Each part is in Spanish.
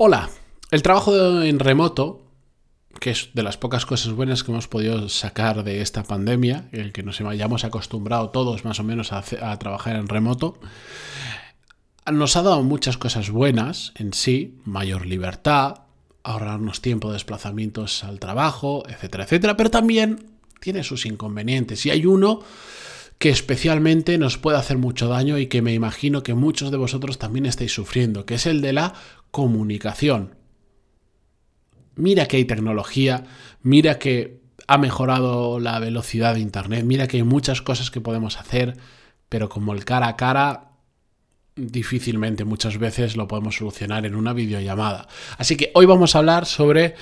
Hola, el trabajo en remoto, que es de las pocas cosas buenas que hemos podido sacar de esta pandemia, el que nos hayamos acostumbrado todos más o menos a, trabajar en remoto, nos ha dado muchas cosas buenas en sí, mayor libertad, ahorrarnos tiempo de desplazamientos al trabajo, etcétera, etcétera, pero también tiene sus inconvenientes. Y hay uno que especialmente nos puede hacer mucho daño y que me imagino que muchos de vosotros también estáis sufriendo, que es el de la comunicación. Mira que hay tecnología, mira que ha mejorado la velocidad de Internet, mira que hay muchas cosas que podemos hacer, pero como el cara a cara, difícilmente muchas veces lo podemos solucionar en una videollamada. Así que hoy vamos a hablar sobre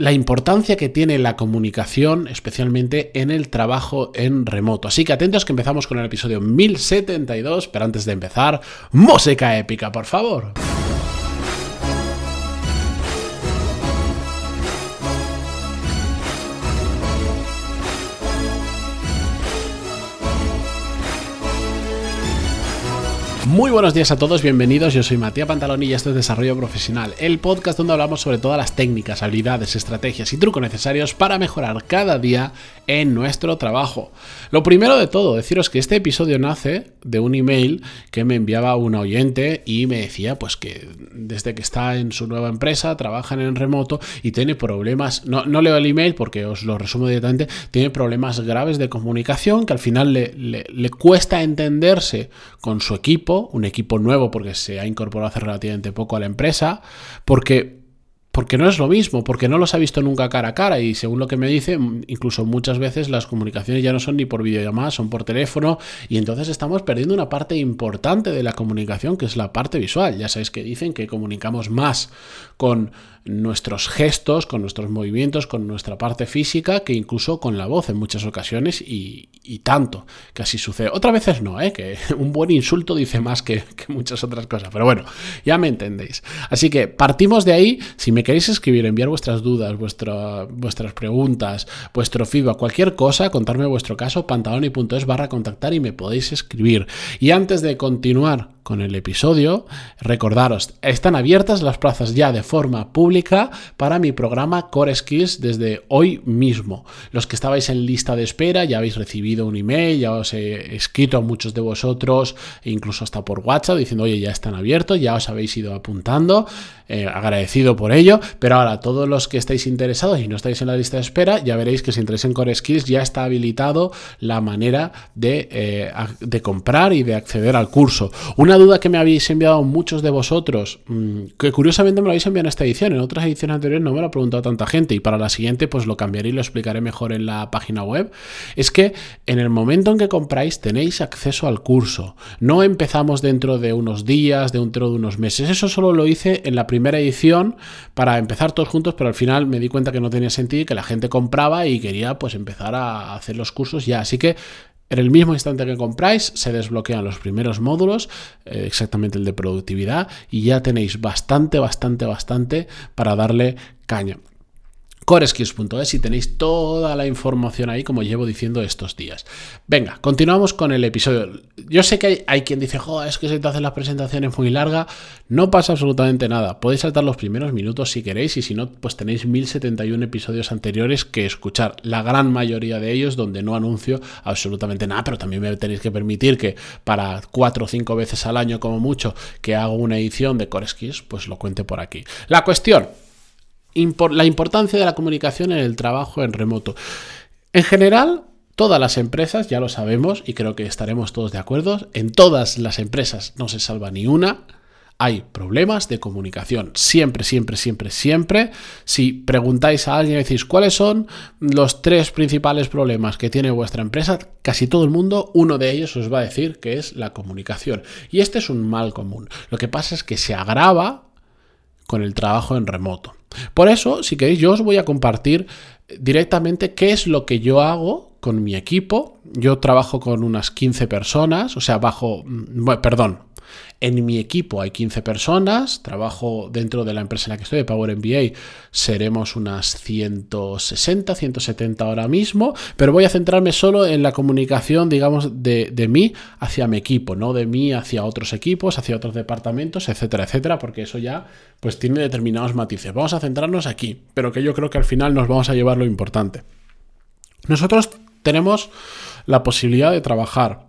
la importancia que tiene la comunicación, especialmente en el trabajo en remoto. Así que atentos que empezamos con el episodio 1072, pero antes de empezar, música épica, por favor. Muy buenos días a todos, bienvenidos. Yo soy Matías Pantalón y esto es Desarrollo Profesional, el podcast donde hablamos sobre todas las técnicas, habilidades, estrategias y trucos necesarios para mejorar cada día en nuestro trabajo. Lo primero de todo, deciros que este episodio nace de un email que me enviaba un oyente y me decía pues que desde que está en su nueva empresa, trabaja en remoto y tiene problemas, no, leo el email porque os lo resumo directamente, tiene problemas graves de comunicación que al final le, le cuesta entenderse con su equipo un equipo nuevo porque se ha incorporado hace relativamente poco a la empresa, porque porque no es lo mismo, porque no los ha visto nunca cara a cara y según lo que me dice, incluso muchas veces las comunicaciones ya no son ni por videollamada, son por teléfono y entonces estamos perdiendo una parte importante de la comunicación que es la parte visual. Ya sabéis que dicen que comunicamos más con nuestros gestos, con nuestros movimientos, con nuestra parte física, que incluso con la voz en muchas ocasiones y, tanto que así sucede. Otras veces no, ¿eh? que un buen insulto dice más que, muchas otras cosas, pero bueno, ya me entendéis. Así que partimos de ahí, si me queréis escribir, enviar vuestras dudas, vuestras preguntas, vuestro feedback, cualquier cosa, contarme vuestro caso, pantaloni.es barra contactar y me podéis escribir. Y antes de continuar con el episodio, recordaros, están abiertas las plazas ya de forma pública para mi programa Core Skills desde hoy mismo. Los que estabais en lista de espera ya habéis recibido un email, ya os he escrito a muchos de vosotros, incluso hasta por WhatsApp, diciendo, oye, ya están abiertos, ya os habéis ido apuntando, eh, agradecido por ello, pero ahora todos los que estáis interesados y no estáis en la lista de espera, ya veréis que si entráis en Core Skills ya está habilitado la manera de, eh, de comprar y de acceder al curso. Una duda que me habéis enviado muchos de vosotros, mm, que curiosamente me lo habéis enviado en esta edición, en otras ediciones anteriores no me lo ha preguntado tanta gente y para la siguiente pues lo cambiaré y lo explicaré mejor en la página web, es que en el momento en que compráis tenéis acceso al curso. No empezamos dentro de unos días, dentro de unos meses. Eso solo lo hice en la primera edición para empezar todos juntos, pero al final me di cuenta que no tenía sentido y que la gente compraba y quería pues empezar a hacer los cursos ya. Así que en el mismo instante que compráis, se desbloquean los primeros módulos, eh, exactamente el de productividad, y ya tenéis bastante, bastante, bastante para darle caña coreskills.es y tenéis toda la información ahí como llevo diciendo estos días. Venga, continuamos con el episodio. Yo sé que hay, quien dice, joder, es que se te hacen las presentaciones muy larga. No pasa absolutamente nada. Podéis saltar los primeros minutos si queréis y si no, pues tenéis 1071 episodios anteriores que escuchar. La gran mayoría de ellos donde no anuncio absolutamente nada, pero también me tenéis que permitir que para cuatro o cinco veces al año como mucho que hago una edición de Coreskills, pues lo cuente por aquí. La cuestión la importancia de la comunicación en el trabajo en remoto. En general, todas las empresas, ya lo sabemos y creo que estaremos todos de acuerdo, en todas las empresas no se salva ni una, hay problemas de comunicación. Siempre, siempre, siempre, siempre. Si preguntáis a alguien y decís cuáles son los tres principales problemas que tiene vuestra empresa, casi todo el mundo, uno de ellos os va a decir que es la comunicación. Y este es un mal común. Lo que pasa es que se agrava con el trabajo en remoto. Por eso, si queréis, yo os voy a compartir directamente qué es lo que yo hago con mi equipo. Yo trabajo con unas 15 personas, o sea, bajo, mm, perdón, En mi equipo hay 15 personas, trabajo dentro de la empresa en la que estoy, de Power MBA, seremos unas 160, 170 ahora mismo, pero voy a centrarme solo en la comunicación, digamos, de, de mí hacia mi equipo, no de mí hacia otros equipos, hacia otros departamentos, etcétera, etcétera, porque eso ya pues tiene determinados matices. Vamos a centrarnos aquí, pero que yo creo que al final nos vamos a llevar lo importante. Nosotros tenemos la posibilidad de trabajar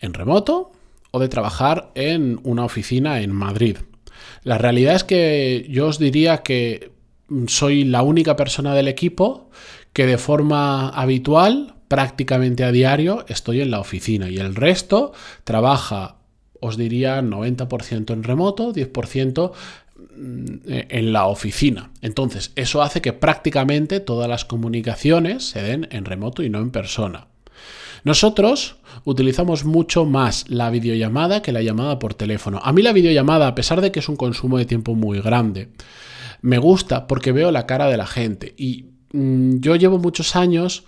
en remoto, o de trabajar en una oficina en Madrid. La realidad es que yo os diría que soy la única persona del equipo que de forma habitual, prácticamente a diario, estoy en la oficina y el resto trabaja, os diría, 90% en remoto, 10% mm, en la oficina. Entonces, eso hace que prácticamente todas las comunicaciones se den en remoto y no en persona. Nosotros utilizamos mucho más la videollamada que la llamada por teléfono. A mí la videollamada, a pesar de que es un consumo de tiempo muy grande, me gusta porque veo la cara de la gente. Y mm, yo llevo muchos años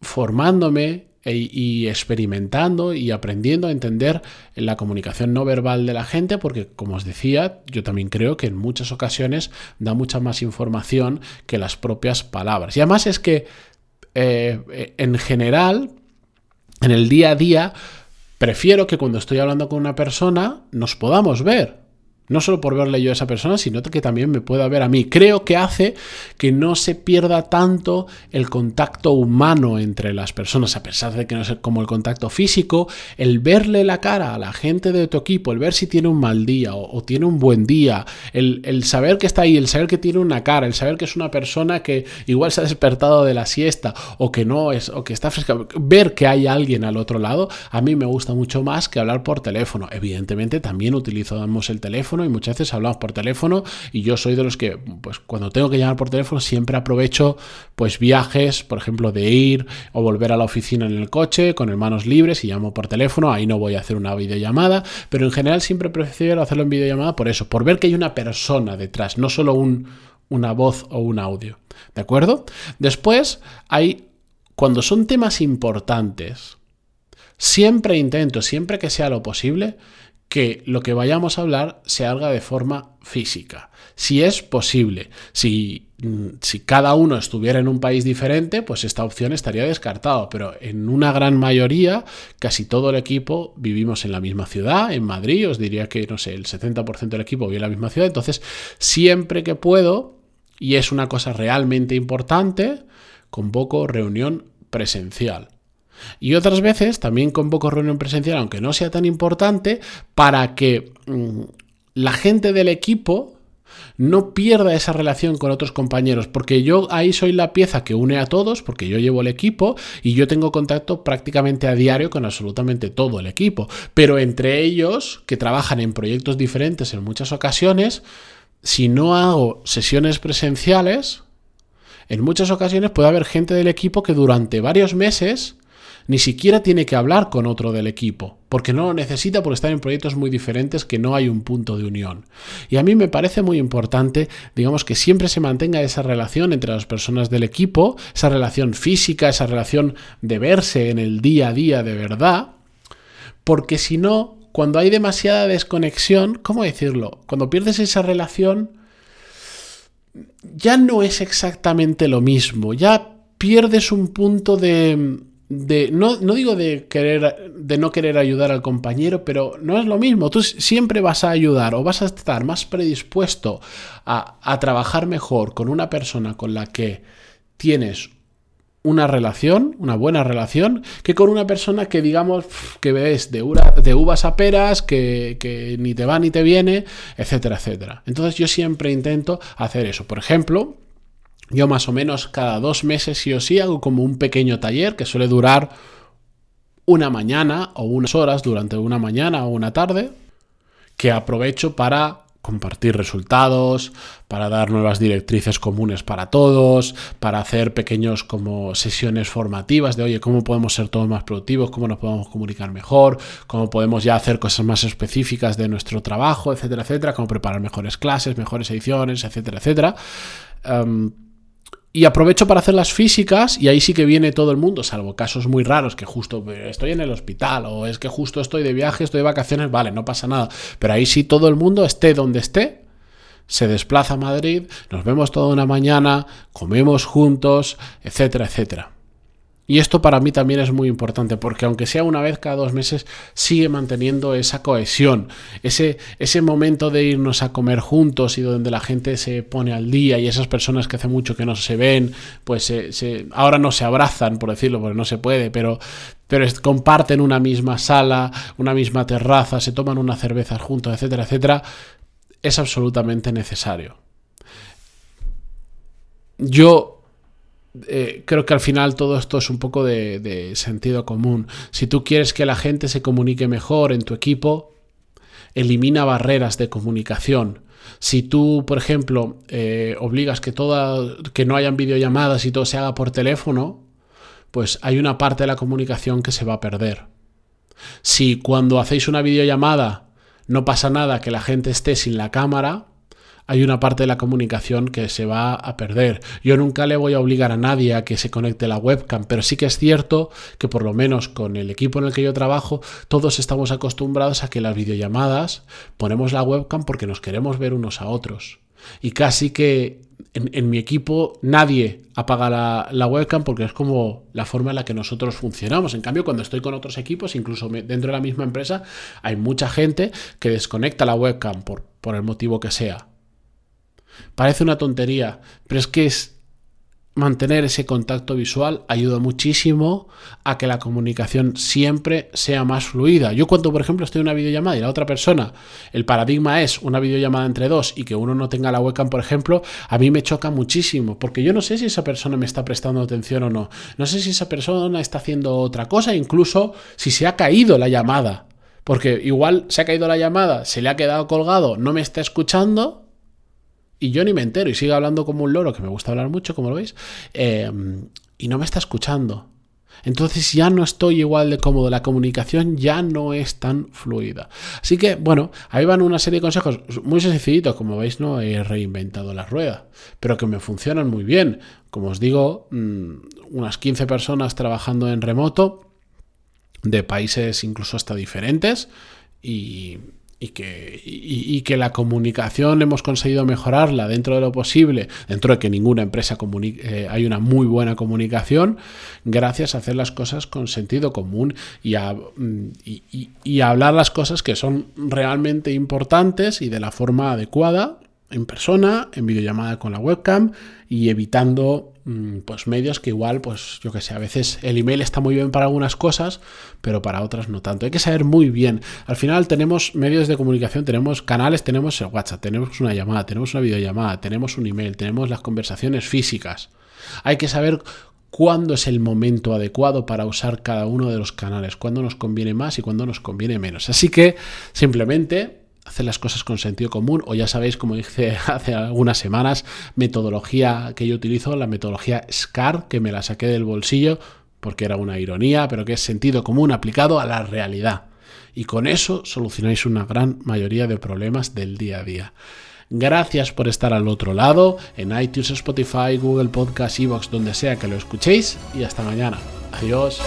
formándome e, y experimentando y aprendiendo a entender la comunicación no verbal de la gente, porque como os decía, yo también creo que en muchas ocasiones da mucha más información que las propias palabras. Y además es que eh, en general, en el día a día, prefiero que cuando estoy hablando con una persona nos podamos ver. No solo por verle yo a esa persona, sino que también me pueda ver a mí. Creo que hace que no se pierda tanto el contacto humano entre las personas, a pesar de que no es como el contacto físico, el verle la cara a la gente de tu equipo, el ver si tiene un mal día o, tiene un buen día, el, saber que está ahí, el saber que tiene una cara, el saber que es una persona que igual se ha despertado de la siesta o que no es, o que está fresca, ver que hay alguien al otro lado, a mí me gusta mucho más que hablar por teléfono. Evidentemente también utilizamos el teléfono y muchas veces hablamos por teléfono y yo soy de los que pues cuando tengo que llamar por teléfono siempre aprovecho pues viajes, por ejemplo, de ir o volver a la oficina en el coche con hermanos libres y llamo por teléfono, ahí no voy a hacer una videollamada, pero en general siempre prefiero hacerlo en videollamada por eso, por ver que hay una persona detrás, no solo un, una voz o un audio. ¿De acuerdo? Después hay, cuando son temas importantes, siempre intento, siempre que sea lo posible, que lo que vayamos a hablar se haga de forma física. Si es posible, si, mm, si, cada uno estuviera en un país diferente, pues esta opción estaría descartada, pero en una gran mayoría, casi todo el equipo vivimos en la misma ciudad, en Madrid, os diría que, no sé, el 70% del equipo vive en la misma ciudad, entonces siempre que puedo, y es una cosa realmente importante, convoco reunión presencial. Y otras veces también convoco reunión presencial, aunque no sea tan importante, para que mm, la gente del equipo no pierda esa relación con otros compañeros, porque yo ahí soy la pieza que une a todos, porque yo llevo el equipo y yo tengo contacto prácticamente a diario con absolutamente todo el equipo, pero entre ellos, que trabajan en proyectos diferentes en muchas ocasiones, si no hago sesiones presenciales, en muchas ocasiones puede haber gente del equipo que durante varios meses ni siquiera tiene que hablar con otro del equipo, porque no lo necesita por estar en proyectos muy diferentes que no hay un punto de unión. Y a mí me parece muy importante, digamos, que siempre se mantenga esa relación entre las personas del equipo, esa relación física, esa relación de verse en el día a día de verdad, porque si no, cuando hay demasiada desconexión, ¿cómo decirlo? Cuando pierdes esa relación, ya no es exactamente lo mismo, ya pierdes un punto de de no, no, digo de querer de no querer ayudar al compañero, pero no es lo mismo. Tú siempre vas a ayudar o vas a estar más predispuesto a, a trabajar mejor con una persona con la que tienes una relación, una buena relación, que con una persona que digamos que ves de, uvas a peras, que, que ni te va ni te viene, etcétera, etcétera. Entonces yo siempre intento hacer eso. Por ejemplo, yo más o menos cada dos meses sí o sí hago como un pequeño taller que suele durar una mañana o unas horas durante una mañana o una tarde que aprovecho para compartir resultados, para dar nuevas directrices comunes para todos, para hacer pequeños como sesiones formativas de, oye, cómo podemos ser todos más productivos, cómo nos podemos comunicar mejor, cómo podemos ya hacer cosas más específicas de nuestro trabajo, etcétera, etcétera, cómo preparar mejores clases, mejores ediciones, etcétera, etcétera. Em, y aprovecho para hacer las físicas y ahí sí que viene todo el mundo, salvo casos muy raros que justo eh, estoy en el hospital o es que justo estoy de viaje, estoy de vacaciones, vale, no pasa nada. Pero ahí sí todo el mundo esté donde esté, se desplaza a Madrid, nos vemos toda una mañana, comemos juntos, etcétera, etcétera. Y esto para mí también es muy importante, porque aunque sea una vez cada dos meses, sigue manteniendo esa cohesión, ese, ese momento de irnos a comer juntos y donde la gente se pone al día y esas personas que hace mucho que no se ven, pues se, ahora no se abrazan, por decirlo, porque no se puede, pero, pero comparten una misma sala, una misma terraza, se toman una cerveza juntos, etcétera, etcétera, es absolutamente necesario. Yo eh, creo que al final todo esto es un poco de, sentido común. Si tú quieres que la gente se comunique mejor en tu equipo, elimina barreras de comunicación. Si tú, por ejemplo, eh, obligas que, toda, que no hayan videollamadas y todo se haga por teléfono, pues hay una parte de la comunicación que se va a perder. Si cuando hacéis una videollamada no pasa nada que la gente esté sin la cámara, hay una parte de la comunicación que se va a perder. Yo nunca le voy a obligar a nadie a que se conecte la webcam, pero sí que es cierto que por lo menos con el equipo en el que yo trabajo, todos estamos acostumbrados a que las videollamadas ponemos la webcam porque nos queremos ver unos a otros. Y casi que en, mi equipo nadie apaga la, webcam porque es como la forma en la que nosotros funcionamos. En cambio, cuando estoy con otros equipos, incluso dentro de la misma empresa, hay mucha gente que desconecta la webcam por, por el motivo que sea. Parece una tontería, pero es que es mantener ese contacto visual ayuda muchísimo a que la comunicación siempre sea más fluida. Yo cuando, por ejemplo, estoy en una videollamada y la otra persona, el paradigma es una videollamada entre dos y que uno no tenga la webcam, por ejemplo, a mí me choca muchísimo, porque yo no sé si esa persona me está prestando atención o no. No sé si esa persona está haciendo otra cosa, incluso si se ha caído la llamada. Porque igual se ha caído la llamada, se le ha quedado colgado, no me está escuchando y yo ni me entero y sigo hablando como un loro, que me gusta hablar mucho, como lo veis, eh, y no me está escuchando. Entonces ya no estoy igual de cómodo, la comunicación ya no es tan fluida. Así que, bueno, ahí van una serie de consejos muy sencillitos, como veis, no he reinventado la rueda, pero que me funcionan muy bien. Como os digo, mm, unas 15 personas trabajando en remoto, de países incluso hasta diferentes, y, y que, y, que la comunicación hemos conseguido mejorarla dentro de lo posible, dentro de que ninguna empresa eh, hay una muy buena comunicación, gracias a hacer las cosas con sentido común y a, mm, y a hablar las cosas que son realmente importantes y de la forma adecuada en persona, en videollamada con la webcam y evitando pues medios que igual, pues yo que sé, a veces el email está muy bien para algunas cosas, pero para otras no tanto. Hay que saber muy bien. Al final tenemos medios de comunicación, tenemos canales, tenemos el WhatsApp, tenemos una llamada, tenemos una videollamada, tenemos un email, tenemos las conversaciones físicas. Hay que saber cuándo es el momento adecuado para usar cada uno de los canales, cuándo nos conviene más y cuándo nos conviene menos. Así que simplemente hacer las cosas con sentido común o ya sabéis, como dije hace algunas semanas, metodología que yo utilizo, la metodología SCAR, que me la saqué del bolsillo porque era una ironía, pero que es sentido común aplicado a la realidad. Y con eso solucionáis una gran mayoría de problemas del día a día. Gracias por estar al otro lado, en iTunes, Spotify, Google Podcast, Evox, donde sea que lo escuchéis, y hasta mañana. Adiós.